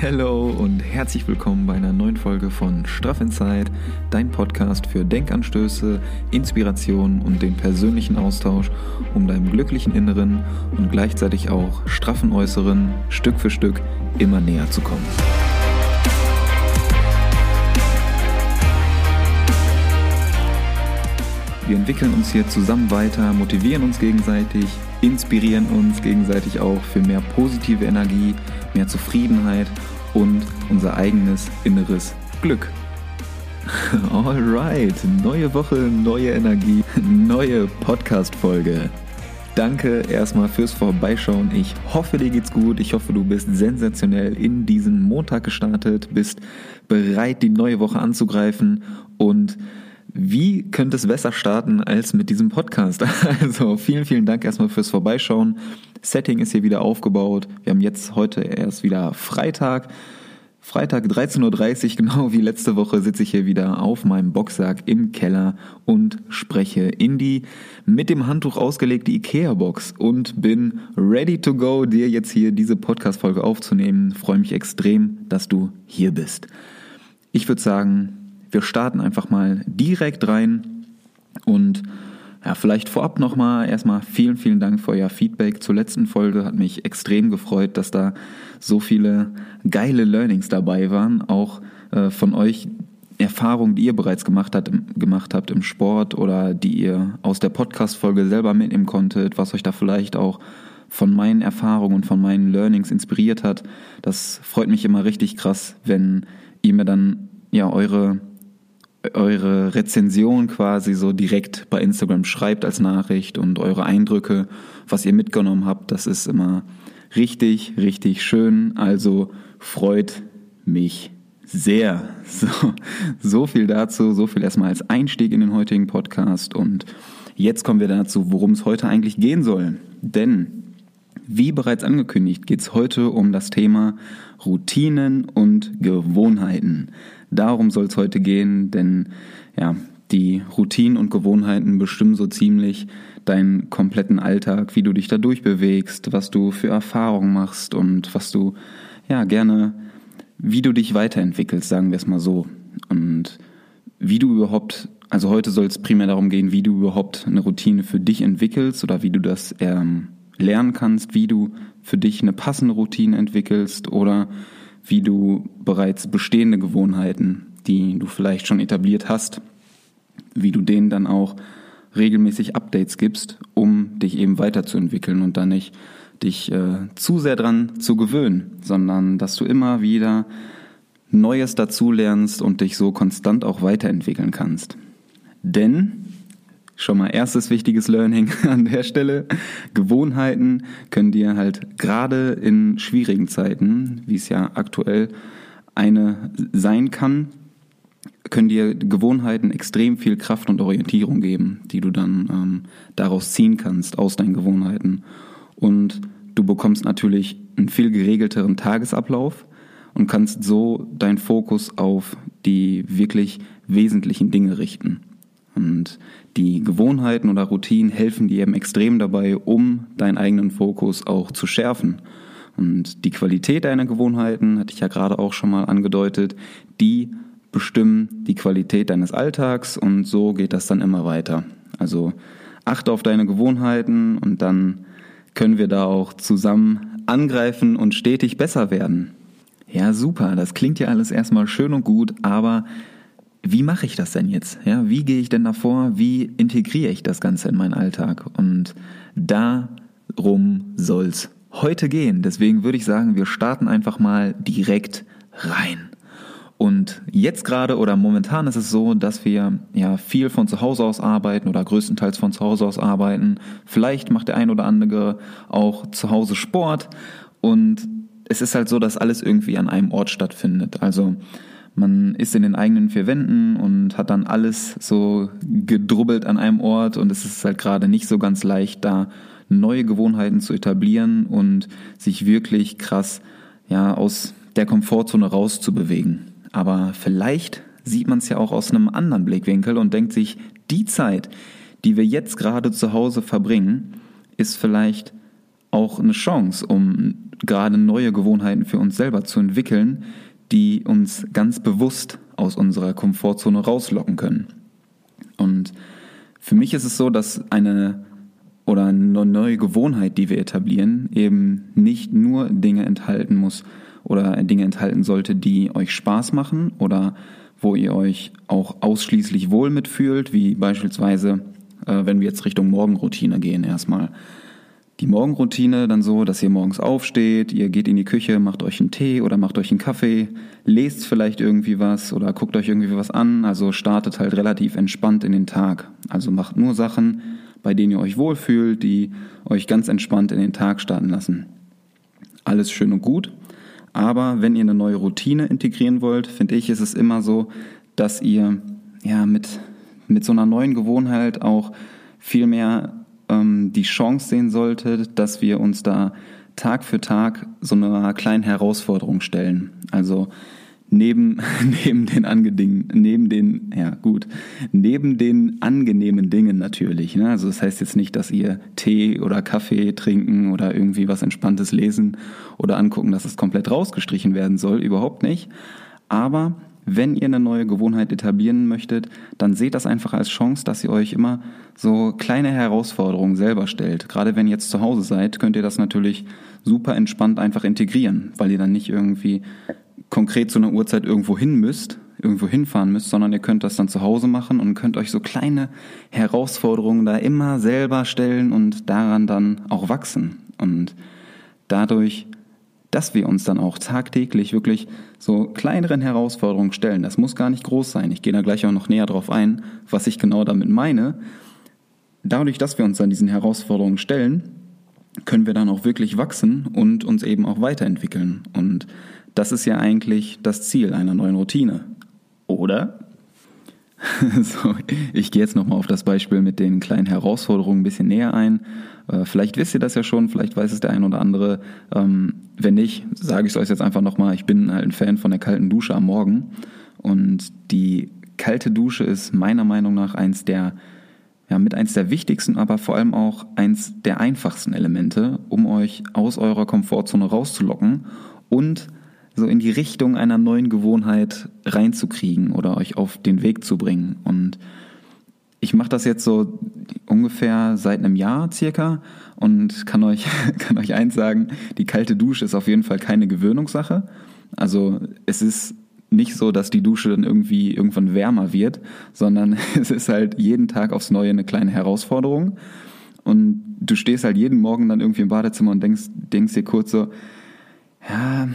Hello und herzlich willkommen bei einer neuen Folge von Straff Inside, dein Podcast für Denkanstöße, Inspiration und den persönlichen Austausch, um deinem glücklichen Inneren und gleichzeitig auch straffen Äußeren Stück für Stück immer näher zu kommen. Wir entwickeln uns hier zusammen weiter, motivieren uns gegenseitig, inspirieren uns gegenseitig auch für mehr positive Energie, mehr Zufriedenheit und unser eigenes inneres Glück. Alright, neue Woche, neue Energie, neue Podcast-Folge. Danke erstmal fürs Vorbeischauen. Ich hoffe, dir geht's gut. Ich hoffe, du bist sensationell in diesen Montag gestartet, bist bereit, die neue Woche anzugreifen und wie könnte es besser starten als mit diesem Podcast? Also vielen, vielen Dank erstmal fürs Vorbeischauen. Setting ist hier wieder aufgebaut. Wir haben jetzt heute erst wieder Freitag. Freitag 13.30 Uhr, genau wie letzte Woche, sitze ich hier wieder auf meinem Boxsack im Keller und spreche in die mit dem Handtuch ausgelegte IKEA-Box und bin ready to go, dir jetzt hier diese Podcast-Folge aufzunehmen. Freue mich extrem, dass du hier bist. Ich würde sagen, wir starten einfach mal direkt rein und ja, vielleicht vorab nochmal erstmal vielen, vielen Dank für euer Feedback zur letzten Folge. Hat mich extrem gefreut, dass da so viele geile Learnings dabei waren. Auch äh, von euch Erfahrungen, die ihr bereits gemacht, hat, gemacht habt im Sport oder die ihr aus der Podcast-Folge selber mitnehmen konntet, was euch da vielleicht auch von meinen Erfahrungen und von meinen Learnings inspiriert hat. Das freut mich immer richtig krass, wenn ihr mir dann ja eure eure Rezension quasi so direkt bei Instagram schreibt als Nachricht und eure Eindrücke, was ihr mitgenommen habt, das ist immer richtig, richtig schön. Also freut mich sehr. So, so viel dazu, so viel erstmal als Einstieg in den heutigen Podcast und jetzt kommen wir dazu, worum es heute eigentlich gehen soll. Denn wie bereits angekündigt, geht es heute um das Thema Routinen und Gewohnheiten. Darum soll es heute gehen, denn ja, die Routinen und Gewohnheiten bestimmen so ziemlich deinen kompletten Alltag, wie du dich da durchbewegst, was du für Erfahrungen machst und was du ja gerne, wie du dich weiterentwickelst, sagen wir es mal so. Und wie du überhaupt, also heute soll es primär darum gehen, wie du überhaupt eine Routine für dich entwickelst oder wie du das ähm, lernen kannst, wie du für dich eine passende Routine entwickelst oder wie du bereits bestehende Gewohnheiten, die du vielleicht schon etabliert hast, wie du denen dann auch regelmäßig Updates gibst, um dich eben weiterzuentwickeln und dann nicht dich äh, zu sehr dran zu gewöhnen, sondern dass du immer wieder Neues dazulernst und dich so konstant auch weiterentwickeln kannst. Denn Schon mal erstes wichtiges Learning an der Stelle. Gewohnheiten können dir halt gerade in schwierigen Zeiten, wie es ja aktuell eine sein kann, können dir Gewohnheiten extrem viel Kraft und Orientierung geben, die du dann ähm, daraus ziehen kannst, aus deinen Gewohnheiten. Und du bekommst natürlich einen viel geregelteren Tagesablauf und kannst so deinen Fokus auf die wirklich wesentlichen Dinge richten. Und die Gewohnheiten oder Routinen helfen dir eben extrem dabei, um deinen eigenen Fokus auch zu schärfen. Und die Qualität deiner Gewohnheiten, hatte ich ja gerade auch schon mal angedeutet, die bestimmen die Qualität deines Alltags und so geht das dann immer weiter. Also achte auf deine Gewohnheiten und dann können wir da auch zusammen angreifen und stetig besser werden. Ja, super, das klingt ja alles erstmal schön und gut, aber wie mache ich das denn jetzt? Ja, wie gehe ich denn davor? Wie integriere ich das Ganze in meinen Alltag? Und darum soll's heute gehen. Deswegen würde ich sagen, wir starten einfach mal direkt rein. Und jetzt gerade oder momentan ist es so, dass wir ja viel von zu Hause aus arbeiten oder größtenteils von zu Hause aus arbeiten. Vielleicht macht der ein oder andere auch zu Hause Sport und es ist halt so, dass alles irgendwie an einem Ort stattfindet. Also man ist in den eigenen vier Wänden und hat dann alles so gedrubbelt an einem Ort und es ist halt gerade nicht so ganz leicht, da neue Gewohnheiten zu etablieren und sich wirklich krass ja aus der Komfortzone rauszubewegen. Aber vielleicht sieht man es ja auch aus einem anderen Blickwinkel und denkt sich, die Zeit, die wir jetzt gerade zu Hause verbringen, ist vielleicht auch eine Chance, um gerade neue Gewohnheiten für uns selber zu entwickeln, die uns ganz bewusst aus unserer Komfortzone rauslocken können. Und für mich ist es so, dass eine oder eine neue Gewohnheit, die wir etablieren, eben nicht nur Dinge enthalten muss oder Dinge enthalten sollte, die euch Spaß machen oder wo ihr euch auch ausschließlich wohl mitfühlt, wie beispielsweise, äh, wenn wir jetzt Richtung Morgenroutine gehen erstmal. Die Morgenroutine dann so, dass ihr morgens aufsteht, ihr geht in die Küche, macht euch einen Tee oder macht euch einen Kaffee, lest vielleicht irgendwie was oder guckt euch irgendwie was an, also startet halt relativ entspannt in den Tag. Also macht nur Sachen, bei denen ihr euch wohlfühlt, die euch ganz entspannt in den Tag starten lassen. Alles schön und gut. Aber wenn ihr eine neue Routine integrieren wollt, finde ich, ist es immer so, dass ihr ja mit, mit so einer neuen Gewohnheit auch viel mehr ähm, die Chance sehen solltet, dass wir uns da Tag für Tag so einer kleinen Herausforderung stellen. Also neben, neben den angedingen, neben den, ja gut, neben den angenehmen Dingen natürlich. Ne? Also das heißt jetzt nicht, dass ihr Tee oder Kaffee trinken oder irgendwie was Entspanntes lesen oder angucken, dass es komplett rausgestrichen werden soll, überhaupt nicht. Aber wenn ihr eine neue Gewohnheit etablieren möchtet, dann seht das einfach als Chance, dass ihr euch immer so kleine Herausforderungen selber stellt. Gerade wenn ihr jetzt zu Hause seid, könnt ihr das natürlich super entspannt einfach integrieren, weil ihr dann nicht irgendwie konkret zu einer Uhrzeit irgendwo hin müsst, irgendwo hinfahren müsst, sondern ihr könnt das dann zu Hause machen und könnt euch so kleine Herausforderungen da immer selber stellen und daran dann auch wachsen. Und dadurch, dass wir uns dann auch tagtäglich wirklich so kleineren Herausforderungen stellen, das muss gar nicht groß sein. Ich gehe da gleich auch noch näher drauf ein, was ich genau damit meine. Dadurch, dass wir uns an diesen Herausforderungen stellen, können wir dann auch wirklich wachsen und uns eben auch weiterentwickeln. Und das ist ja eigentlich das Ziel einer neuen Routine. Oder? so, ich gehe jetzt nochmal auf das Beispiel mit den kleinen Herausforderungen ein bisschen näher ein. Äh, vielleicht wisst ihr das ja schon, vielleicht weiß es der ein oder andere. Ähm, wenn nicht, sage ich es euch jetzt einfach nochmal. Ich bin halt ein Fan von der kalten Dusche am Morgen. Und die kalte Dusche ist meiner Meinung nach eins der, ja, mit eins der wichtigsten, aber vor allem auch eins der einfachsten Elemente, um euch aus eurer Komfortzone rauszulocken und so in die Richtung einer neuen Gewohnheit reinzukriegen oder euch auf den Weg zu bringen. Und ich mache das jetzt so ungefähr seit einem Jahr circa und kann euch, kann euch eins sagen, die kalte Dusche ist auf jeden Fall keine Gewöhnungssache. Also es ist nicht so, dass die Dusche dann irgendwie irgendwann wärmer wird, sondern es ist halt jeden Tag aufs Neue eine kleine Herausforderung. Und du stehst halt jeden Morgen dann irgendwie im Badezimmer und denkst, denkst dir kurz so, ja,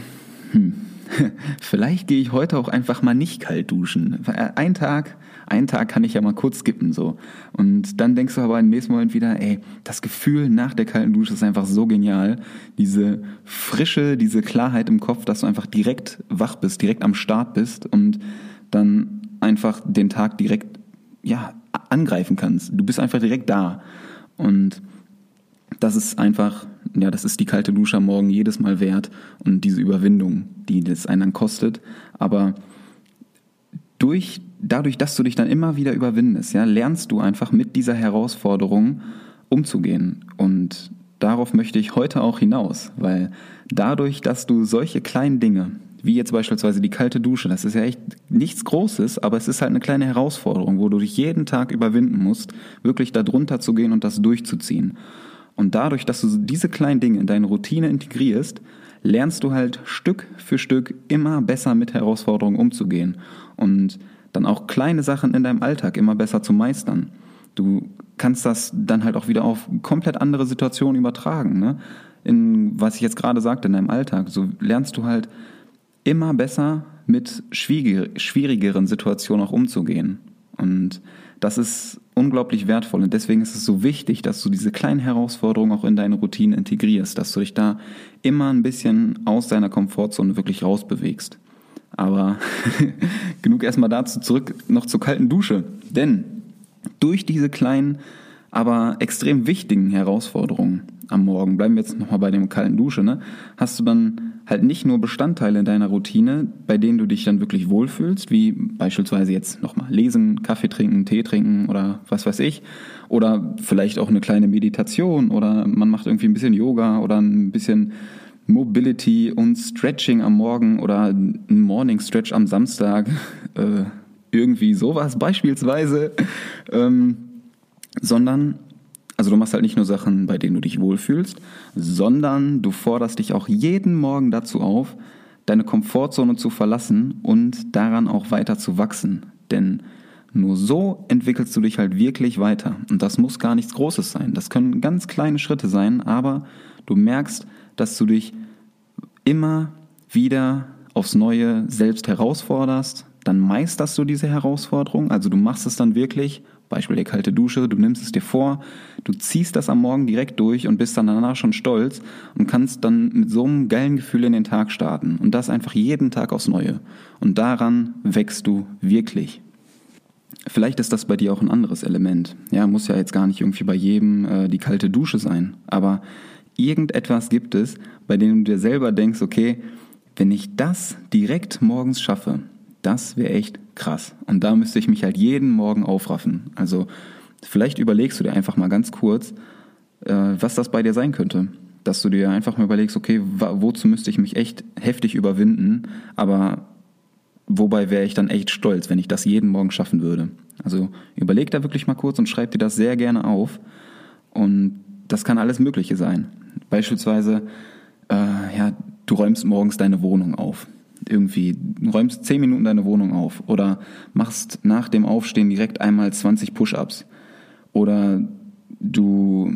hm, vielleicht gehe ich heute auch einfach mal nicht kalt duschen. Ein Tag, einen Tag kann ich ja mal kurz skippen so. Und dann denkst du aber im nächsten Moment wieder, ey, das Gefühl nach der kalten Dusche ist einfach so genial. Diese Frische, diese Klarheit im Kopf, dass du einfach direkt wach bist, direkt am Start bist und dann einfach den Tag direkt, ja, angreifen kannst. Du bist einfach direkt da. Und das ist einfach, ja, das ist die kalte Dusche am Morgen jedes Mal wert und diese Überwindung, die das einen dann kostet. Aber durch, dadurch, dass du dich dann immer wieder überwindest, ja, lernst du einfach mit dieser Herausforderung umzugehen. Und darauf möchte ich heute auch hinaus, weil dadurch, dass du solche kleinen Dinge, wie jetzt beispielsweise die kalte Dusche, das ist ja echt nichts Großes, aber es ist halt eine kleine Herausforderung, wo du dich jeden Tag überwinden musst, wirklich da drunter zu gehen und das durchzuziehen. Und dadurch, dass du diese kleinen Dinge in deine Routine integrierst, lernst du halt Stück für Stück immer besser mit Herausforderungen umzugehen und dann auch kleine Sachen in deinem Alltag immer besser zu meistern. Du kannst das dann halt auch wieder auf komplett andere Situationen übertragen. Ne? In was ich jetzt gerade sagte, in deinem Alltag. So lernst du halt immer besser mit schwierigeren Situationen auch umzugehen. Und das ist unglaublich wertvoll und deswegen ist es so wichtig, dass du diese kleinen Herausforderungen auch in deine Routine integrierst, dass du dich da immer ein bisschen aus deiner Komfortzone wirklich rausbewegst. Aber genug erstmal dazu zurück noch zur kalten Dusche. Denn durch diese kleinen, aber extrem wichtigen Herausforderungen am Morgen, bleiben wir jetzt nochmal bei dem kalten Dusche, ne, hast du dann halt nicht nur Bestandteile in deiner Routine, bei denen du dich dann wirklich wohlfühlst, wie beispielsweise jetzt nochmal lesen, Kaffee trinken, Tee trinken oder was weiß ich, oder vielleicht auch eine kleine Meditation oder man macht irgendwie ein bisschen Yoga oder ein bisschen Mobility und Stretching am Morgen oder ein Morning Stretch am Samstag, äh, irgendwie sowas beispielsweise, ähm, sondern, also du machst halt nicht nur Sachen, bei denen du dich wohlfühlst, sondern du forderst dich auch jeden Morgen dazu auf, deine Komfortzone zu verlassen und daran auch weiter zu wachsen. Denn nur so entwickelst du dich halt wirklich weiter. Und das muss gar nichts Großes sein. Das können ganz kleine Schritte sein, aber du merkst, dass du dich immer wieder aufs Neue selbst herausforderst, dann meisterst du diese Herausforderung, also du machst es dann wirklich, Beispiel der kalte Dusche, du nimmst es dir vor, du ziehst das am Morgen direkt durch und bist dann danach schon stolz und kannst dann mit so einem geilen Gefühl in den Tag starten und das einfach jeden Tag aufs Neue. Und daran wächst du wirklich. Vielleicht ist das bei dir auch ein anderes Element. Ja, muss ja jetzt gar nicht irgendwie bei jedem äh, die kalte Dusche sein, aber irgendetwas gibt es, bei dem du dir selber denkst, okay, wenn ich das direkt morgens schaffe, das wäre echt krass. Und da müsste ich mich halt jeden Morgen aufraffen. Also vielleicht überlegst du dir einfach mal ganz kurz, äh, was das bei dir sein könnte. Dass du dir einfach mal überlegst, okay, wozu müsste ich mich echt heftig überwinden, aber wobei wäre ich dann echt stolz, wenn ich das jeden Morgen schaffen würde. Also überleg da wirklich mal kurz und schreib dir das sehr gerne auf. Und das kann alles Mögliche sein. Beispielsweise, äh, ja, du räumst morgens deine Wohnung auf. Irgendwie, räumst zehn Minuten deine Wohnung auf oder machst nach dem Aufstehen direkt einmal 20 Push-ups. Oder du,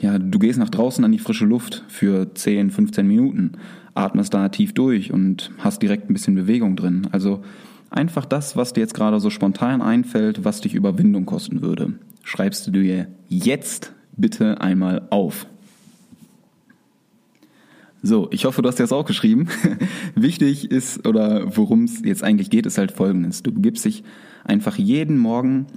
ja, du gehst nach draußen an die frische Luft für 10, 15 Minuten, atmest da tief durch und hast direkt ein bisschen Bewegung drin. Also einfach das, was dir jetzt gerade so spontan einfällt, was dich Überwindung kosten würde, schreibst du dir jetzt bitte einmal auf. So, ich hoffe, du hast das auch geschrieben. Wichtig ist, oder worum es jetzt eigentlich geht, ist halt folgendes. Du begibst dich einfach jeden Morgen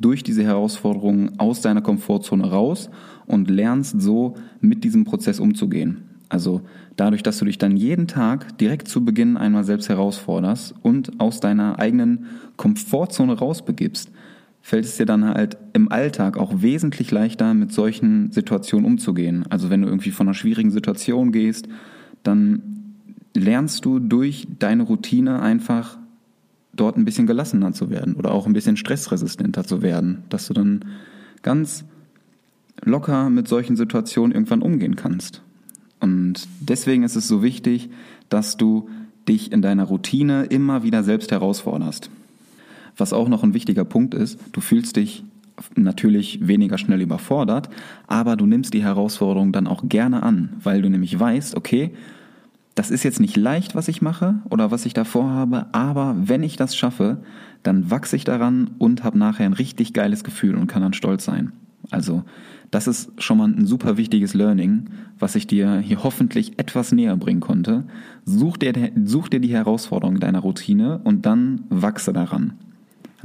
durch diese Herausforderungen aus deiner Komfortzone raus und lernst so mit diesem Prozess umzugehen. Also dadurch, dass du dich dann jeden Tag direkt zu Beginn einmal selbst herausforderst und aus deiner eigenen Komfortzone rausbegibst, fällt es dir dann halt im Alltag auch wesentlich leichter, mit solchen Situationen umzugehen. Also wenn du irgendwie von einer schwierigen Situation gehst, dann lernst du durch deine Routine einfach dort ein bisschen gelassener zu werden oder auch ein bisschen stressresistenter zu werden, dass du dann ganz locker mit solchen Situationen irgendwann umgehen kannst. Und deswegen ist es so wichtig, dass du dich in deiner Routine immer wieder selbst herausforderst. Was auch noch ein wichtiger Punkt ist, du fühlst dich natürlich weniger schnell überfordert, aber du nimmst die Herausforderung dann auch gerne an, weil du nämlich weißt, okay, das ist jetzt nicht leicht, was ich mache oder was ich da vorhabe, aber wenn ich das schaffe, dann wachse ich daran und habe nachher ein richtig geiles Gefühl und kann dann stolz sein. Also das ist schon mal ein super wichtiges Learning, was ich dir hier hoffentlich etwas näher bringen konnte. Such dir, such dir die Herausforderung deiner Routine und dann wachse daran.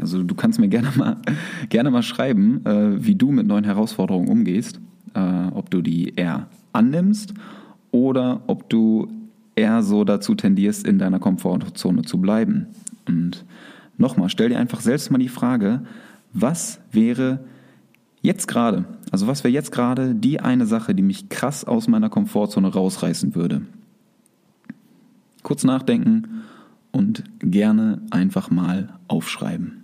Also du kannst mir gerne mal, gerne mal schreiben, äh, wie du mit neuen Herausforderungen umgehst, äh, ob du die eher annimmst oder ob du eher so dazu tendierst, in deiner Komfortzone zu bleiben. Und nochmal, stell dir einfach selbst mal die Frage, was wäre jetzt gerade, also was wäre jetzt gerade die eine Sache, die mich krass aus meiner Komfortzone rausreißen würde? Kurz nachdenken und gerne einfach mal aufschreiben.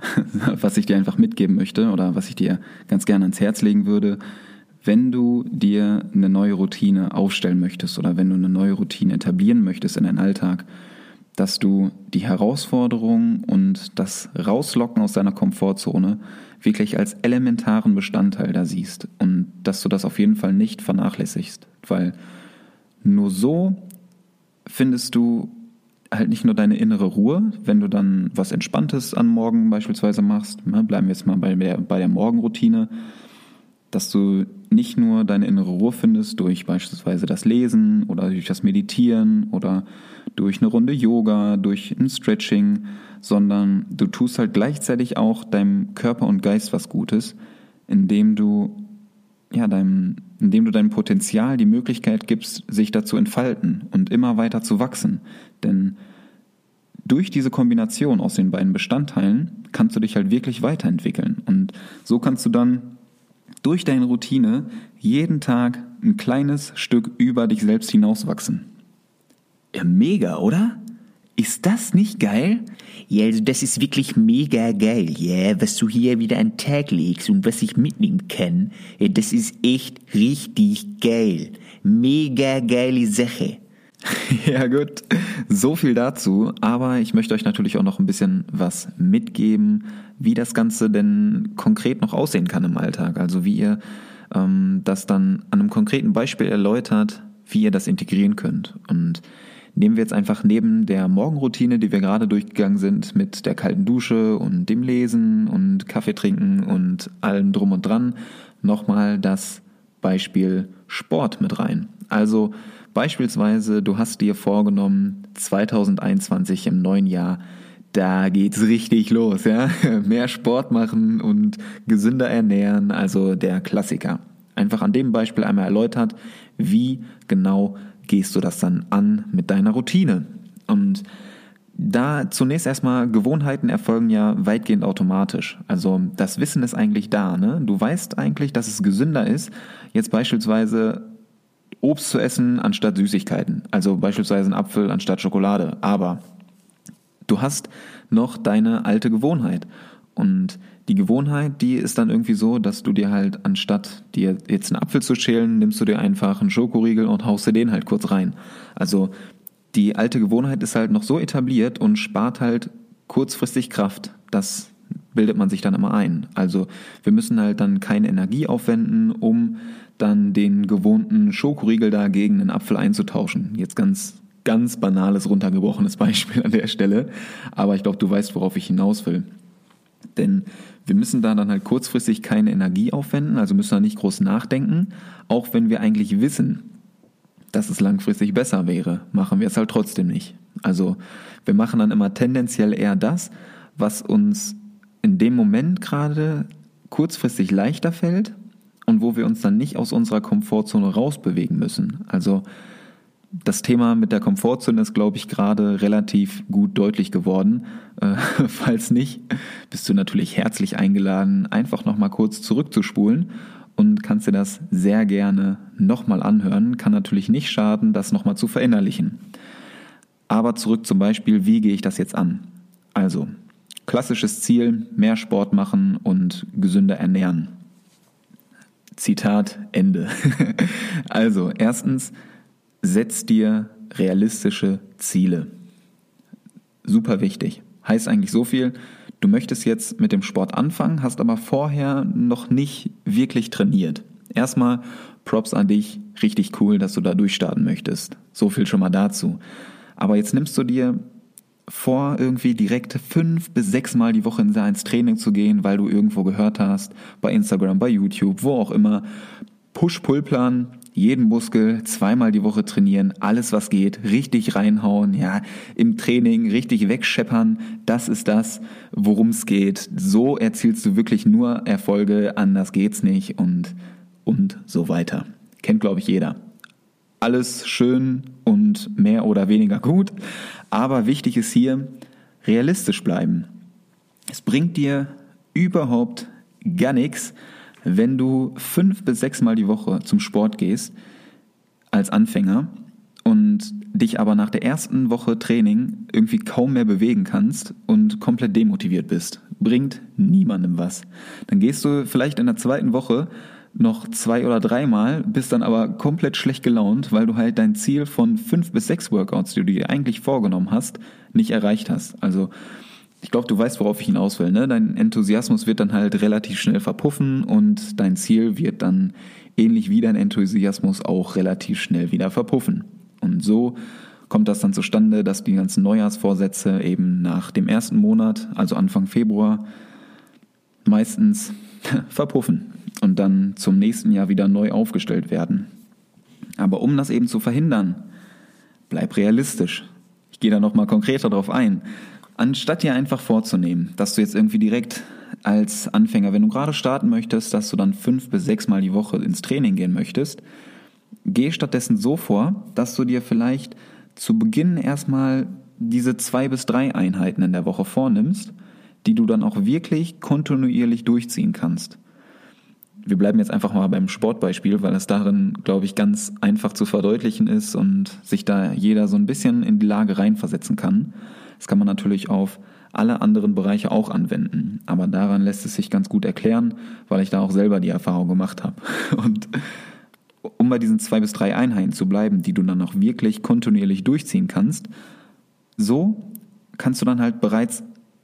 was ich dir einfach mitgeben möchte oder was ich dir ganz gerne ans Herz legen würde, wenn du dir eine neue Routine aufstellen möchtest oder wenn du eine neue Routine etablieren möchtest in deinen Alltag, dass du die Herausforderung und das Rauslocken aus deiner Komfortzone wirklich als elementaren Bestandteil da siehst und dass du das auf jeden Fall nicht vernachlässigst, weil nur so findest du halt nicht nur deine innere Ruhe, wenn du dann was Entspanntes am Morgen beispielsweise machst, ne, bleiben wir jetzt mal bei der, bei der Morgenroutine, dass du nicht nur deine innere Ruhe findest durch beispielsweise das Lesen oder durch das Meditieren oder durch eine Runde Yoga, durch ein Stretching, sondern du tust halt gleichzeitig auch deinem Körper und Geist was Gutes, indem du ja, deinem, indem du deinem Potenzial die Möglichkeit gibst, sich dazu entfalten und immer weiter zu wachsen. Denn durch diese Kombination aus den beiden Bestandteilen kannst du dich halt wirklich weiterentwickeln. Und so kannst du dann durch deine Routine jeden Tag ein kleines Stück über dich selbst hinauswachsen. Ja, mega, oder? Ist das nicht geil? Ja, also das ist wirklich mega geil, ja, was du hier wieder an den Tag legst und was ich mitnehmen kann. Ja, das ist echt richtig geil. Mega geile Sache. Ja gut, so viel dazu. Aber ich möchte euch natürlich auch noch ein bisschen was mitgeben, wie das Ganze denn konkret noch aussehen kann im Alltag. Also wie ihr ähm, das dann an einem konkreten Beispiel erläutert, wie ihr das integrieren könnt. Und nehmen wir jetzt einfach neben der Morgenroutine, die wir gerade durchgegangen sind, mit der kalten Dusche und dem Lesen und Kaffee trinken und allem drum und dran, nochmal das Beispiel Sport mit rein. Also beispielsweise, du hast dir vorgenommen, 2021 im neuen Jahr, da geht's richtig los, ja. Mehr Sport machen und gesünder ernähren, also der Klassiker. Einfach an dem Beispiel einmal erläutert, wie genau gehst du das dann an mit deiner Routine. Und da zunächst erstmal Gewohnheiten erfolgen ja weitgehend automatisch. Also das Wissen ist eigentlich da. Ne? Du weißt eigentlich, dass es gesünder ist, jetzt beispielsweise Obst zu essen anstatt Süßigkeiten. Also beispielsweise ein Apfel anstatt Schokolade. Aber du hast noch deine alte Gewohnheit. Und die Gewohnheit, die ist dann irgendwie so, dass du dir halt anstatt dir jetzt einen Apfel zu schälen, nimmst du dir einfach einen Schokoriegel und haust dir den halt kurz rein. Also die alte Gewohnheit ist halt noch so etabliert und spart halt kurzfristig Kraft. Das bildet man sich dann immer ein. Also wir müssen halt dann keine Energie aufwenden, um dann den gewohnten Schokoriegel da gegen einen Apfel einzutauschen. Jetzt ganz ganz banales runtergebrochenes Beispiel an der Stelle, aber ich glaube, du weißt, worauf ich hinaus will. Denn wir müssen da dann halt kurzfristig keine Energie aufwenden, also müssen da nicht groß nachdenken, auch wenn wir eigentlich wissen, dass es langfristig besser wäre, machen wir es halt trotzdem nicht. Also wir machen dann immer tendenziell eher das, was uns in dem Moment gerade kurzfristig leichter fällt und wo wir uns dann nicht aus unserer Komfortzone rausbewegen müssen. Also das Thema mit der Komfortzone ist, glaube ich, gerade relativ gut deutlich geworden. Äh, falls nicht, bist du natürlich herzlich eingeladen, einfach nochmal kurz zurückzuspulen und kannst dir das sehr gerne nochmal anhören. Kann natürlich nicht schaden, das nochmal zu verinnerlichen. Aber zurück zum Beispiel, wie gehe ich das jetzt an? Also, klassisches Ziel, mehr Sport machen und gesünder ernähren. Zitat Ende. also, erstens, setz dir realistische Ziele. Super wichtig. Heißt eigentlich so viel, du möchtest jetzt mit dem Sport anfangen, hast aber vorher noch nicht wirklich trainiert. Erstmal Props an dich, richtig cool, dass du da durchstarten möchtest. So viel schon mal dazu. Aber jetzt nimmst du dir vor, irgendwie direkt fünf bis sechs Mal die Woche ins Training zu gehen, weil du irgendwo gehört hast, bei Instagram, bei YouTube, wo auch immer. Push-Pull-Plan, jeden Muskel zweimal die Woche trainieren, alles was geht, richtig reinhauen, ja, im Training richtig wegscheppern, das ist das, worum es geht. So erzielst du wirklich nur Erfolge, anders geht's nicht und und so weiter. Kennt glaube ich jeder. Alles schön und mehr oder weniger gut, aber wichtig ist hier realistisch bleiben. Es bringt dir überhaupt gar nichts, wenn du fünf bis sechs Mal die Woche zum Sport gehst als Anfänger und dich aber nach der ersten Woche Training irgendwie kaum mehr bewegen kannst und komplett demotiviert bist, bringt niemandem was. Dann gehst du vielleicht in der zweiten Woche noch zwei oder dreimal, bist dann aber komplett schlecht gelaunt, weil du halt dein Ziel von fünf bis sechs Workouts, die du dir eigentlich vorgenommen hast, nicht erreicht hast. Also ich glaube, du weißt, worauf ich hinaus will. Ne? Dein Enthusiasmus wird dann halt relativ schnell verpuffen und dein Ziel wird dann ähnlich wie dein Enthusiasmus auch relativ schnell wieder verpuffen. Und so kommt das dann zustande, dass die ganzen Neujahrsvorsätze eben nach dem ersten Monat, also Anfang Februar, meistens verpuffen und dann zum nächsten Jahr wieder neu aufgestellt werden. Aber um das eben zu verhindern, bleib realistisch. Ich gehe da nochmal konkreter drauf ein. Anstatt dir einfach vorzunehmen, dass du jetzt irgendwie direkt als Anfänger, wenn du gerade starten möchtest, dass du dann fünf bis sechs Mal die Woche ins Training gehen möchtest, geh stattdessen so vor, dass du dir vielleicht zu Beginn erstmal diese zwei bis drei Einheiten in der Woche vornimmst, die du dann auch wirklich kontinuierlich durchziehen kannst. wir bleiben jetzt einfach mal beim Sportbeispiel, weil es darin, glaube ich, ganz einfach zu verdeutlichen ist und sich da jeder so ein bisschen in die Lage reinversetzen kann. Das kann man natürlich auf alle anderen Bereiche auch anwenden. Aber daran lässt es sich ganz gut erklären, weil ich da auch selber die Erfahrung gemacht habe. Und um bei diesen zwei bis drei Einheiten zu bleiben, die du dann auch wirklich kontinuierlich durchziehen kannst, so kannst du dann halt bereits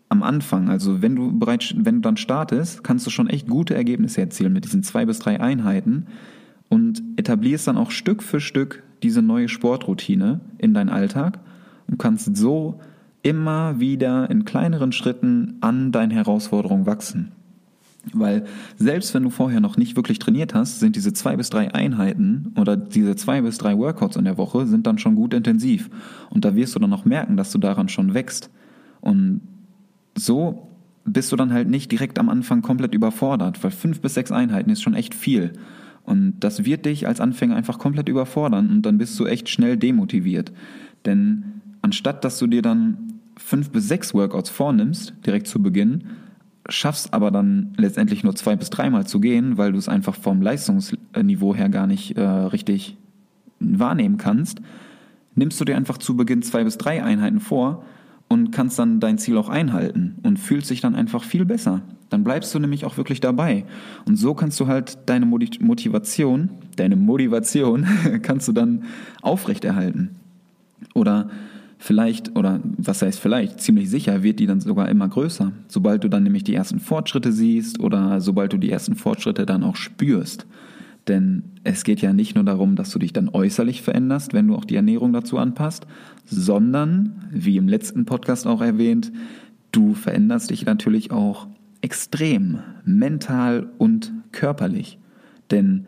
am Anfang, also wenn du bereits, wenn du dann startest, kannst du schon echt gute Ergebnisse erzielen mit diesen zwei bis drei Einheiten und etablierst dann auch Stück für Stück diese neue Sportroutine in deinen Alltag und kannst so immer wieder in kleineren Schritten an deinen Herausforderungen wachsen. Weil selbst wenn du vorher noch nicht wirklich trainiert hast, sind diese zwei bis drei Einheiten oder diese zwei bis drei Workouts in der Woche sind dann schon gut intensiv. Und da wirst du dann auch merken, dass du daran schon wächst. Und so bist du dann halt nicht direkt am Anfang komplett überfordert, weil fünf bis sechs Einheiten ist schon echt viel. Und das wird dich als Anfänger einfach komplett überfordern und dann bist du echt schnell demotiviert. Denn anstatt dass du dir dann fünf bis sechs Workouts vornimmst, direkt zu Beginn, schaffst aber dann letztendlich nur zwei bis dreimal zu gehen, weil du es einfach vom Leistungsniveau her gar nicht äh, richtig wahrnehmen kannst, nimmst du dir einfach zu Beginn zwei bis drei Einheiten vor und kannst dann dein Ziel auch einhalten und fühlst dich dann einfach viel besser. Dann bleibst du nämlich auch wirklich dabei. Und so kannst du halt deine Motivation, deine Motivation kannst du dann aufrechterhalten. Oder vielleicht, oder was heißt vielleicht, ziemlich sicher wird die dann sogar immer größer. Sobald du dann nämlich die ersten Fortschritte siehst oder sobald du die ersten Fortschritte dann auch spürst. Denn es geht ja nicht nur darum, dass du dich dann äußerlich veränderst, wenn du auch die Ernährung dazu anpasst, sondern, wie im letzten Podcast auch erwähnt, du veränderst dich natürlich auch extrem, mental und körperlich. Denn,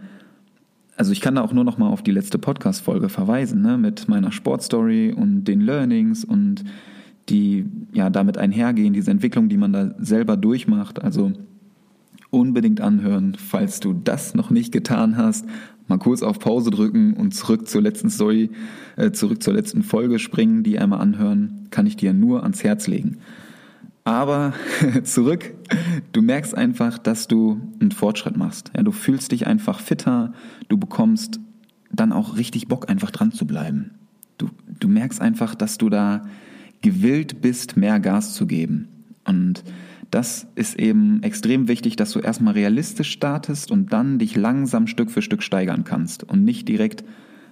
also ich kann da auch nur noch mal auf die letzte Podcast-Folge verweisen, ne, mit meiner Sportstory und den Learnings und die ja damit einhergehen, diese Entwicklung, die man da selber durchmacht. Also unbedingt anhören, falls du das noch nicht getan hast. Mal kurz auf Pause drücken und zurück zur letzten Story, äh, zurück zur letzten Folge springen, die einmal anhören, kann ich dir nur ans Herz legen. Aber zurück, du merkst einfach, dass du einen Fortschritt machst. Ja, du fühlst dich einfach fitter, du bekommst dann auch richtig Bock, einfach dran zu bleiben. Du, du merkst einfach, dass du da gewillt bist, mehr Gas zu geben. Und das ist eben extrem wichtig, dass du erstmal realistisch startest und dann dich langsam Stück für Stück steigern kannst und nicht direkt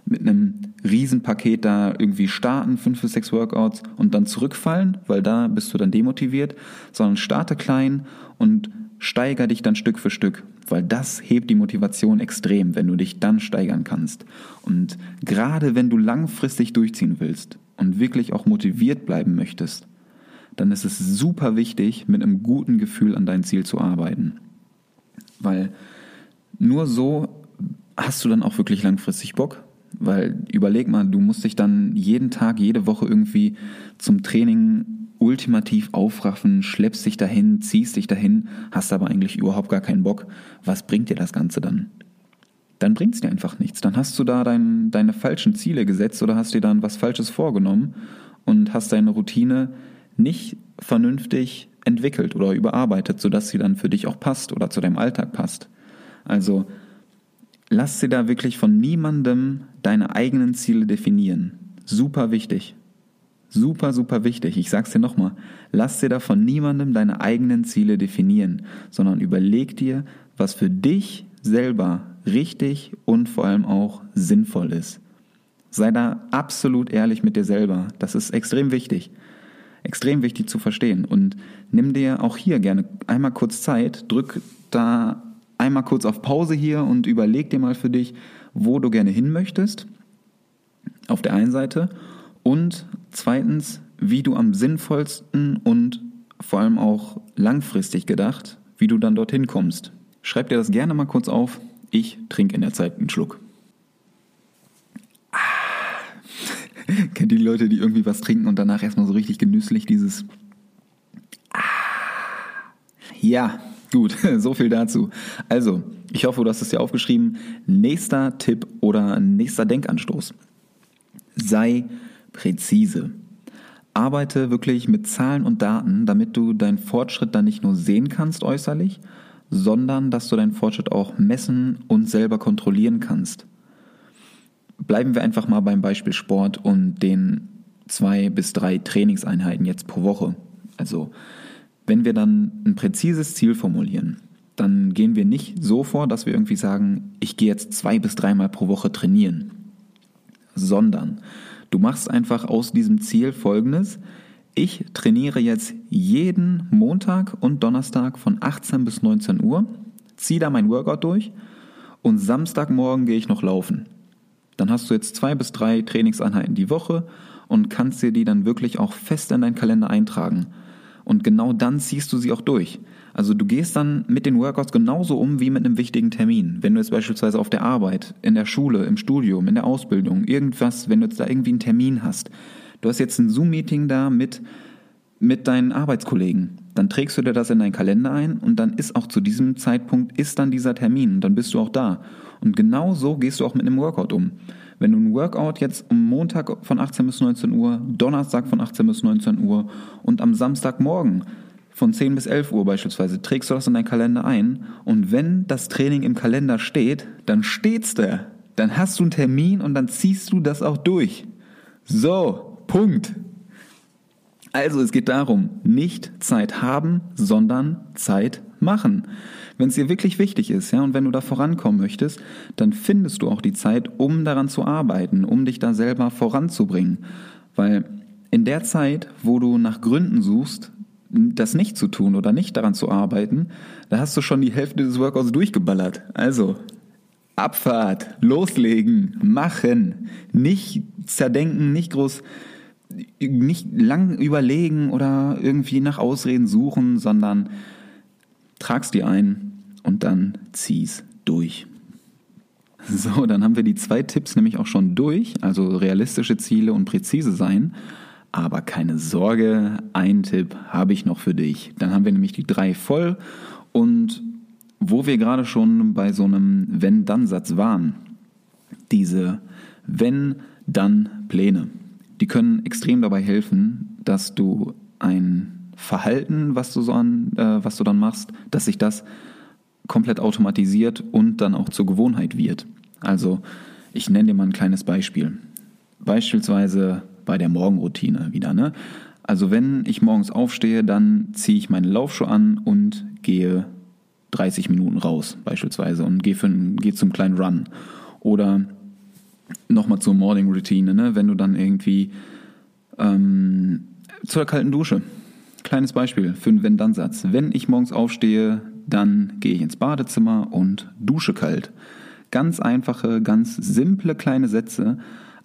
mit einem Riesenpaket da irgendwie starten, fünf bis sechs Workouts und dann zurückfallen, weil da bist du dann demotiviert, sondern starte klein und steiger dich dann Stück für Stück, weil das hebt die Motivation extrem, wenn du dich dann steigern kannst. Und gerade wenn du langfristig durchziehen willst und wirklich auch motiviert bleiben möchtest, dann ist es super wichtig, mit einem guten Gefühl an dein Ziel zu arbeiten. Weil nur so hast du dann auch wirklich langfristig Bock. Weil überleg mal, du musst dich dann jeden Tag, jede Woche irgendwie zum Training ultimativ aufraffen, schleppst dich dahin, ziehst dich dahin, hast aber eigentlich überhaupt gar keinen Bock. Was bringt dir das Ganze dann? Dann bringt es dir einfach nichts. Dann hast du da dein, deine falschen Ziele gesetzt oder hast dir dann was Falsches vorgenommen und hast deine Routine nicht vernünftig entwickelt oder überarbeitet, sodass sie dann für dich auch passt oder zu deinem Alltag passt. Also lass sie da wirklich von niemandem deine eigenen Ziele definieren. Super wichtig. Super, super wichtig. Ich sag's dir nochmal. Lass dir da von niemandem deine eigenen Ziele definieren, sondern überleg dir, was für dich selber richtig und vor allem auch sinnvoll ist. Sei da absolut ehrlich mit dir selber. Das ist extrem wichtig extrem wichtig zu verstehen. Und nimm dir auch hier gerne einmal kurz Zeit, drück da einmal kurz auf Pause hier und überleg dir mal für dich, wo du gerne hin möchtest. Auf der einen Seite. Und zweitens, wie du am sinnvollsten und vor allem auch langfristig gedacht, wie du dann dorthin kommst. Schreib dir das gerne mal kurz auf. Ich trinke in der Zeit einen Schluck. Kennt ihr die Leute, die irgendwie was trinken und danach erstmal so richtig genüsslich dieses ah. Ja, gut, so viel dazu. Also, ich hoffe, du hast es dir aufgeschrieben. Nächster Tipp oder nächster Denkanstoß. Sei präzise. Arbeite wirklich mit Zahlen und Daten, damit du deinen Fortschritt dann nicht nur sehen kannst äußerlich, sondern dass du deinen Fortschritt auch messen und selber kontrollieren kannst. Bleiben wir einfach mal beim Beispiel Sport und den zwei bis drei Trainingseinheiten jetzt pro Woche. Also wenn wir dann ein präzises Ziel formulieren, dann gehen wir nicht so vor, dass wir irgendwie sagen, ich gehe jetzt zwei bis dreimal pro Woche trainieren, sondern du machst einfach aus diesem Ziel Folgendes. Ich trainiere jetzt jeden Montag und Donnerstag von 18 bis 19 Uhr, ziehe da mein Workout durch und Samstagmorgen gehe ich noch laufen. Dann hast du jetzt zwei bis drei Trainingseinheiten die Woche und kannst dir die dann wirklich auch fest in deinen Kalender eintragen. Und genau dann ziehst du sie auch durch. Also du gehst dann mit den Workouts genauso um wie mit einem wichtigen Termin. Wenn du jetzt beispielsweise auf der Arbeit, in der Schule, im Studium, in der Ausbildung, irgendwas, wenn du jetzt da irgendwie einen Termin hast. Du hast jetzt ein Zoom-Meeting da mit, mit deinen Arbeitskollegen. Dann trägst du dir das in deinen Kalender ein und dann ist auch zu diesem Zeitpunkt ist dann dieser Termin dann bist du auch da. Und genau so gehst du auch mit einem Workout um. Wenn du ein Workout jetzt am Montag von 18 bis 19 Uhr, Donnerstag von 18 bis 19 Uhr und am Samstagmorgen von 10 bis 11 Uhr beispielsweise, trägst du das in deinen Kalender ein und wenn das Training im Kalender steht, dann steht's da. Dann hast du einen Termin und dann ziehst du das auch durch. So, Punkt. Also es geht darum, nicht Zeit haben, sondern Zeit machen. Wenn es dir wirklich wichtig ist, ja, und wenn du da vorankommen möchtest, dann findest du auch die Zeit, um daran zu arbeiten, um dich da selber voranzubringen. Weil in der Zeit, wo du nach Gründen suchst, das nicht zu tun oder nicht daran zu arbeiten, da hast du schon die Hälfte des Workouts durchgeballert. Also, Abfahrt, loslegen, machen, nicht zerdenken, nicht groß, nicht lang überlegen oder irgendwie nach Ausreden suchen, sondern trag's dir ein und dann zieh's durch. So, dann haben wir die zwei Tipps nämlich auch schon durch, also realistische Ziele und präzise sein. Aber keine Sorge, einen Tipp habe ich noch für dich. Dann haben wir nämlich die drei voll und wo wir gerade schon bei so einem Wenn-Dann-Satz waren, diese Wenn-Dann-Pläne, die können extrem dabei helfen, dass du ein Verhalten, was du so an, äh, was du dann machst, dass sich das komplett automatisiert und dann auch zur Gewohnheit wird. Also ich nenne dir mal ein kleines Beispiel. Beispielsweise bei der Morgenroutine wieder. Ne? Also wenn ich morgens aufstehe, dann ziehe ich meine Laufschuhe an und gehe 30 Minuten raus beispielsweise und gehe, für, gehe zum kleinen Run. Oder nochmal zur Morning Routine, ne? wenn du dann irgendwie ähm, zur kalten Dusche Kleines Beispiel für einen Wenn-Dann-Satz. Wenn ich morgens aufstehe, dann gehe ich ins Badezimmer und dusche kalt. Ganz einfache, ganz simple kleine Sätze,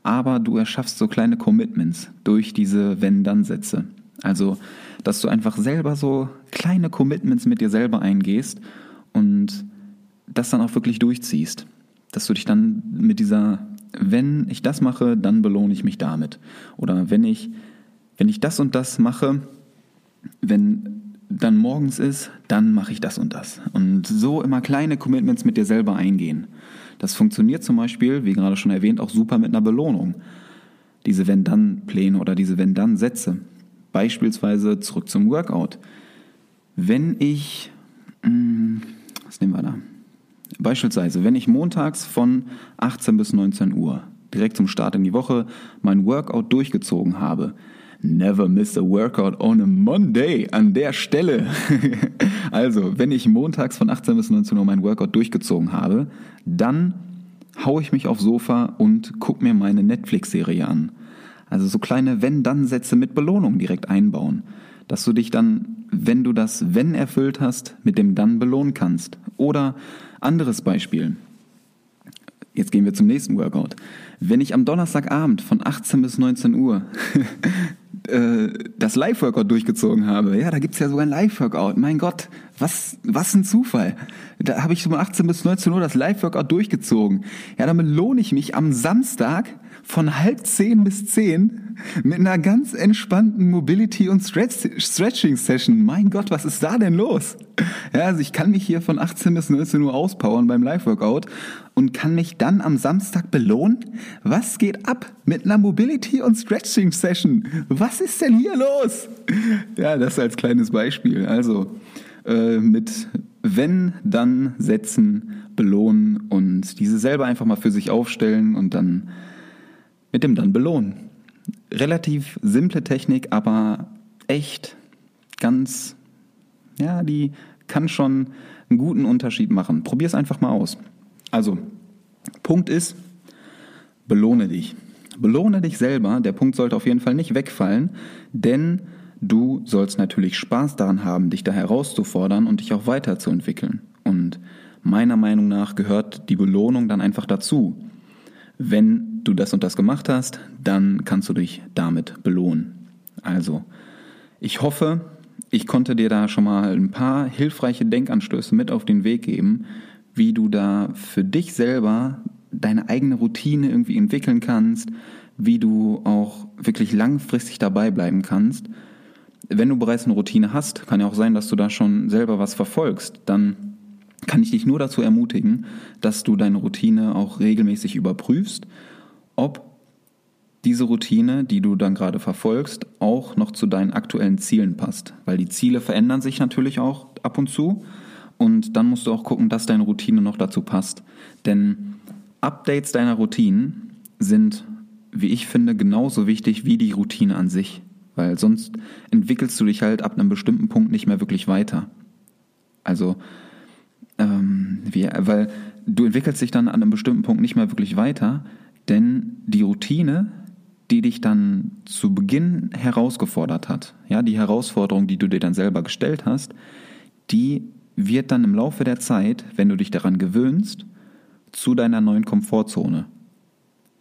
aber du erschaffst so kleine Commitments durch diese Wenn-Dann-Sätze. Also, dass du einfach selber so kleine Commitments mit dir selber eingehst und das dann auch wirklich durchziehst. Dass du dich dann mit dieser, wenn ich das mache, dann belohne ich mich damit. Oder wenn ich, wenn ich das und das mache, wenn dann morgens ist, dann mache ich das und das. Und so immer kleine Commitments mit dir selber eingehen. Das funktioniert zum Beispiel, wie gerade schon erwähnt, auch super mit einer Belohnung. Diese Wenn-Dann-Pläne oder diese Wenn-Dann-Sätze. Beispielsweise zurück zum Workout. Wenn ich, hm, was nehmen wir da? Beispielsweise, wenn ich montags von 18 bis 19 Uhr direkt zum Start in die Woche mein Workout durchgezogen habe, Never miss a workout on a Monday an der Stelle. also, wenn ich montags von 18 bis 19 Uhr mein Workout durchgezogen habe, dann haue ich mich aufs Sofa und gucke mir meine Netflix-Serie an. Also so kleine Wenn-Dann-Sätze mit Belohnung direkt einbauen. Dass du dich dann, wenn du das Wenn erfüllt hast, mit dem Dann belohnen kannst. Oder anderes Beispiel. Jetzt gehen wir zum nächsten Workout. Wenn ich am Donnerstagabend von 18 bis 19 Uhr äh, das Live-Workout durchgezogen habe. Ja, da gibt's ja sogar ein Live-Workout. Mein Gott, was, was ein Zufall. Da habe ich von 18 bis 19 Uhr das Live-Workout durchgezogen. Ja, damit lohne ich mich am Samstag von halb zehn bis zehn mit einer ganz entspannten Mobility- und Stretching-Session. Mein Gott, was ist da denn los? Ja, also ich kann mich hier von 18 bis 19 Uhr auspowern beim Live-Workout und kann mich dann am Samstag belohnen? Was geht ab mit einer Mobility- und Stretching-Session? Was ist denn hier los? Ja, das als kleines Beispiel. Also äh, mit wenn, dann setzen, belohnen und diese selber einfach mal für sich aufstellen und dann mit dem dann belohnen. Relativ simple Technik, aber echt ganz, ja, die kann schon einen guten Unterschied machen. Probier es einfach mal aus. Also, Punkt ist, belohne dich. Belohne dich selber. Der Punkt sollte auf jeden Fall nicht wegfallen, denn du sollst natürlich Spaß daran haben, dich da herauszufordern und dich auch weiterzuentwickeln. Und meiner Meinung nach gehört die Belohnung dann einfach dazu. Wenn du das und das gemacht hast, dann kannst du dich damit belohnen. Also, ich hoffe, ich konnte dir da schon mal ein paar hilfreiche Denkanstöße mit auf den Weg geben, wie du da für dich selber deine eigene Routine irgendwie entwickeln kannst, wie du auch wirklich langfristig dabei bleiben kannst. Wenn du bereits eine Routine hast, kann ja auch sein, dass du da schon selber was verfolgst, dann kann ich dich nur dazu ermutigen, dass du deine Routine auch regelmäßig überprüfst, ob diese Routine, die du dann gerade verfolgst, auch noch zu deinen aktuellen Zielen passt. Weil die Ziele verändern sich natürlich auch ab und zu. Und dann musst du auch gucken, dass deine Routine noch dazu passt. Denn Updates deiner Routinen sind, wie ich finde, genauso wichtig wie die Routine an sich. Weil sonst entwickelst du dich halt ab einem bestimmten Punkt nicht mehr wirklich weiter. Also, ähm, wie, weil du entwickelst dich dann an einem bestimmten Punkt nicht mehr wirklich weiter, denn die Routine, die dich dann zu Beginn herausgefordert hat, ja, die Herausforderung, die du dir dann selber gestellt hast, die wird dann im Laufe der Zeit, wenn du dich daran gewöhnst, zu deiner neuen Komfortzone.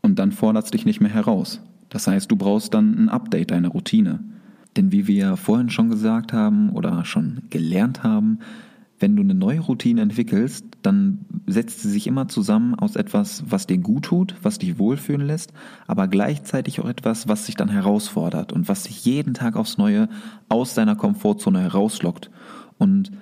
Und dann fordert es dich nicht mehr heraus. Das heißt, du brauchst dann ein Update deiner Routine. Denn wie wir vorhin schon gesagt haben oder schon gelernt haben, wenn du eine neue Routine entwickelst, dann setzt sie sich immer zusammen aus etwas, was dir gut tut, was dich wohlfühlen lässt, aber gleichzeitig auch etwas, was dich dann herausfordert und was dich jeden Tag aufs Neue aus deiner Komfortzone herauslockt. Und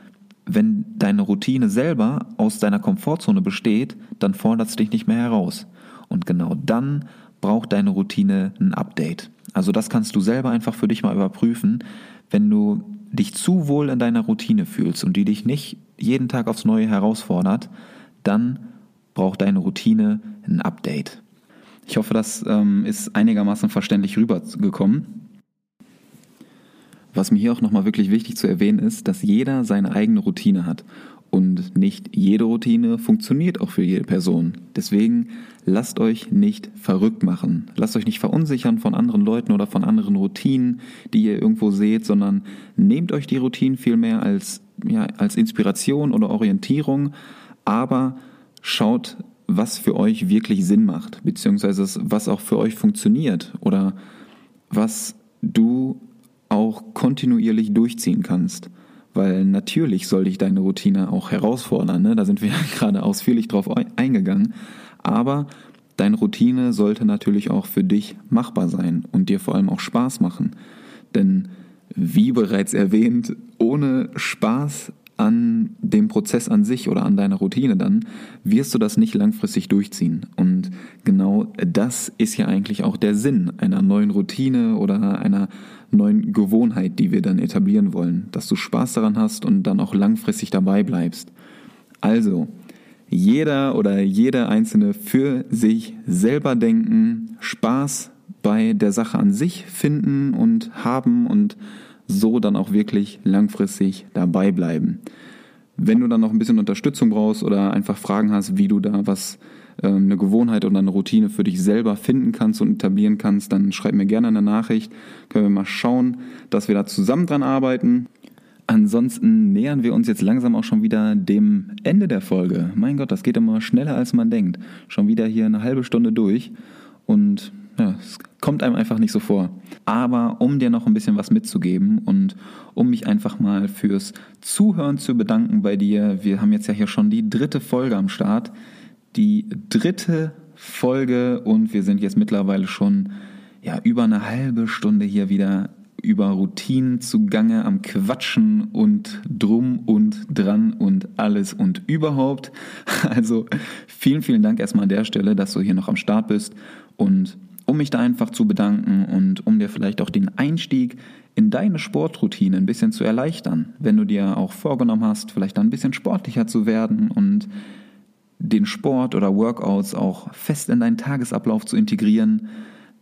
wenn deine Routine selber aus deiner Komfortzone besteht, dann fordert es dich nicht mehr heraus. Und genau dann braucht deine Routine ein Update. Also das kannst du selber einfach für dich mal überprüfen. Wenn du dich zu wohl in deiner Routine fühlst und die dich nicht jeden Tag aufs Neue herausfordert, dann braucht deine Routine ein Update. Ich hoffe, das ähm, ist einigermaßen verständlich rübergekommen. Was mir hier auch nochmal wirklich wichtig zu erwähnen ist, dass jeder seine eigene Routine hat. Und nicht jede Routine funktioniert auch für jede Person. Deswegen lasst euch nicht verrückt machen. Lasst euch nicht verunsichern von anderen Leuten oder von anderen Routinen, die ihr irgendwo seht, sondern nehmt euch die Routinen vielmehr als, ja, als Inspiration oder Orientierung, aber schaut, was für euch wirklich Sinn macht, beziehungsweise was auch für euch funktioniert oder was du auch kontinuierlich durchziehen kannst. Weil natürlich soll dich deine Routine auch herausfordern. Ne? Da sind wir ja gerade ausführlich drauf eingegangen. Aber deine Routine sollte natürlich auch für dich machbar sein und dir vor allem auch Spaß machen. Denn wie bereits erwähnt, ohne Spaß an dem Prozess an sich oder an deiner Routine dann, wirst du das nicht langfristig durchziehen. Und genau das ist ja eigentlich auch der Sinn einer neuen Routine oder einer neuen Gewohnheit, die wir dann etablieren wollen, dass du Spaß daran hast und dann auch langfristig dabei bleibst. Also, jeder oder jeder Einzelne für sich selber denken, Spaß bei der Sache an sich finden und haben und so dann auch wirklich langfristig dabei bleiben. Wenn du dann noch ein bisschen Unterstützung brauchst oder einfach Fragen hast, wie du da was ähm, eine Gewohnheit oder eine Routine für dich selber finden kannst und etablieren kannst, dann schreib mir gerne eine Nachricht. Können wir mal schauen, dass wir da zusammen dran arbeiten. Ansonsten nähern wir uns jetzt langsam auch schon wieder dem Ende der Folge. Mein Gott, das geht immer schneller als man denkt. Schon wieder hier eine halbe Stunde durch und ja, es kommt einem einfach nicht so vor. Aber um dir noch ein bisschen was mitzugeben und um mich einfach mal fürs Zuhören zu bedanken bei dir, wir haben jetzt ja hier schon die dritte Folge am Start die dritte Folge und wir sind jetzt mittlerweile schon ja, über eine halbe Stunde hier wieder über Routinen zugange am Quatschen und drum und dran und alles und überhaupt. Also vielen, vielen Dank erstmal an der Stelle, dass du hier noch am Start bist und um mich da einfach zu bedanken und um dir vielleicht auch den Einstieg in deine Sportroutine ein bisschen zu erleichtern, wenn du dir auch vorgenommen hast, vielleicht ein bisschen sportlicher zu werden und den Sport oder Workouts auch fest in deinen Tagesablauf zu integrieren,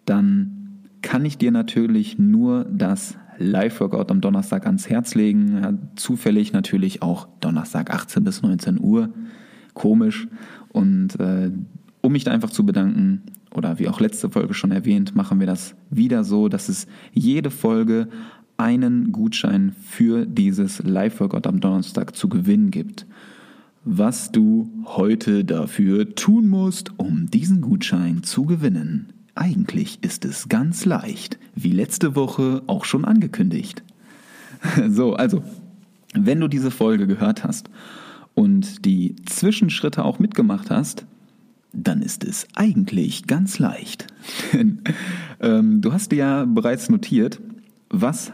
dann kann ich dir natürlich nur das Live-Workout am Donnerstag ans Herz legen. Ja, zufällig natürlich auch Donnerstag 18 bis 19 Uhr. Komisch. Und äh, um mich da einfach zu bedanken, oder wie auch letzte Folge schon erwähnt, machen wir das wieder so, dass es jede Folge einen Gutschein für dieses Live-Workout am Donnerstag zu gewinnen gibt. Was du heute dafür tun musst, um diesen Gutschein zu gewinnen. Eigentlich ist es ganz leicht, wie letzte Woche auch schon angekündigt. So, also, wenn du diese Folge gehört hast und die Zwischenschritte auch mitgemacht hast, dann ist es eigentlich ganz leicht. Denn ähm, du hast dir ja bereits notiert, was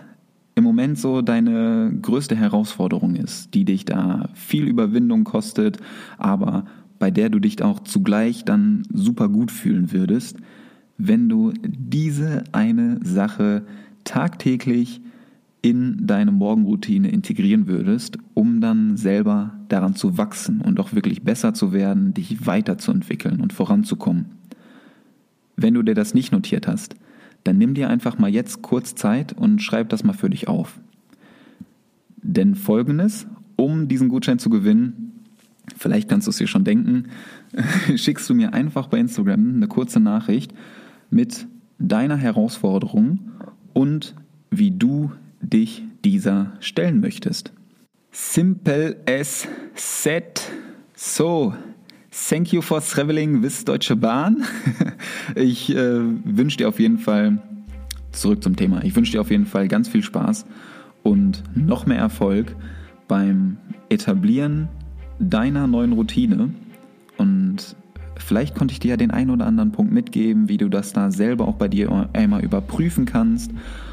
im Moment so deine größte Herausforderung ist, die dich da viel Überwindung kostet, aber bei der du dich auch zugleich dann super gut fühlen würdest, wenn du diese eine Sache tagtäglich in deine Morgenroutine integrieren würdest, um dann selber daran zu wachsen und auch wirklich besser zu werden, dich weiterzuentwickeln und voranzukommen. Wenn du dir das nicht notiert hast, dann nimm dir einfach mal jetzt kurz Zeit und schreib das mal für dich auf. Denn folgendes, um diesen Gutschein zu gewinnen, vielleicht kannst du es dir schon denken, schickst du mir einfach bei Instagram eine kurze Nachricht mit deiner Herausforderung und wie du dich dieser stellen möchtest. Simple as set. So, thank you for traveling with Deutsche Bahn. Ich äh, wünsche dir auf jeden Fall, zurück zum Thema, ich wünsche dir auf jeden Fall ganz viel Spaß und noch mehr Erfolg beim Etablieren deiner neuen Routine. Und vielleicht konnte ich dir ja den einen oder anderen Punkt mitgeben, wie du das da selber auch bei dir einmal überprüfen kannst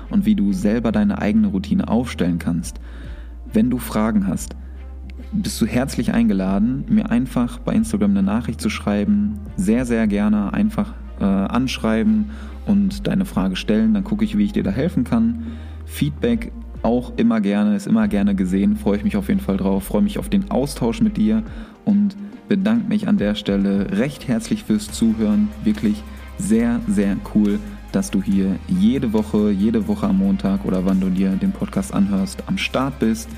und wie du selber deine eigene Routine aufstellen kannst. Wenn du Fragen hast, bist du herzlich eingeladen, mir einfach bei Instagram eine Nachricht zu schreiben. Sehr, sehr gerne einfach äh, anschreiben und deine Frage stellen. Dann gucke ich, wie ich dir da helfen kann. Feedback auch immer gerne, ist immer gerne gesehen. Freue ich mich auf jeden Fall drauf. Freue mich auf den Austausch mit dir und bedanke mich an der Stelle recht herzlich fürs Zuhören. Wirklich sehr, sehr cool dass du hier jede Woche, jede Woche am Montag oder wann du dir den Podcast anhörst, am Start bist,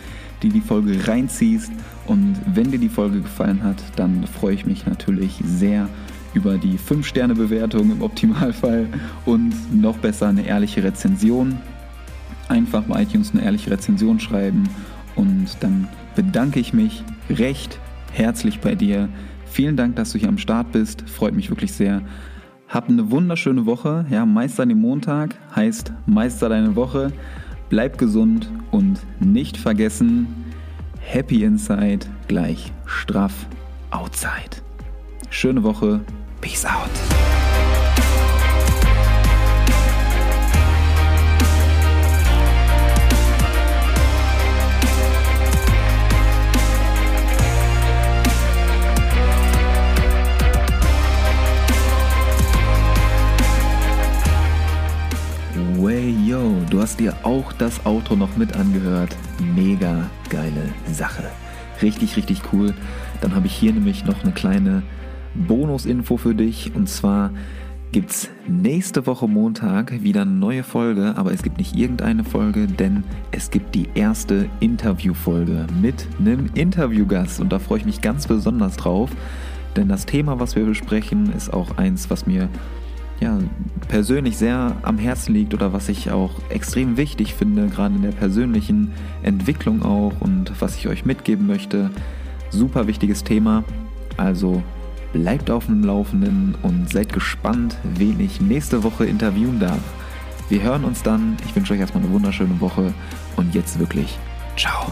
die die Folge reinziehst. Und wenn dir die Folge gefallen hat, dann freue ich mich natürlich sehr über die 5-Sterne-Bewertung im Optimalfall und noch besser eine ehrliche Rezension. Einfach bei iTunes eine ehrliche Rezension schreiben und dann bedanke ich mich recht herzlich bei dir. Vielen Dank, dass du hier am Start bist. Freut mich wirklich sehr. Hab eine wunderschöne Woche. Ja, Meister den Montag heißt Meister deine Woche. Bleib gesund und nicht vergessen, Happy Inside gleich straff Outside. Schöne Woche. Peace out. Dir auch das Outro noch mit angehört. Mega geile Sache. Richtig, richtig cool. Dann habe ich hier nämlich noch eine kleine Bonusinfo für dich. Und zwar gibt es nächste Woche Montag wieder eine neue Folge, aber es gibt nicht irgendeine Folge, denn es gibt die erste Interviewfolge mit einem Interviewgast. Und da freue ich mich ganz besonders drauf, denn das Thema, was wir besprechen, ist auch eins, was mir ja, persönlich sehr am Herzen liegt oder was ich auch extrem wichtig finde, gerade in der persönlichen Entwicklung auch und was ich euch mitgeben möchte. Super wichtiges Thema. Also bleibt auf dem Laufenden und seid gespannt, wen ich nächste Woche interviewen darf. Wir hören uns dann. Ich wünsche euch erstmal eine wunderschöne Woche und jetzt wirklich ciao.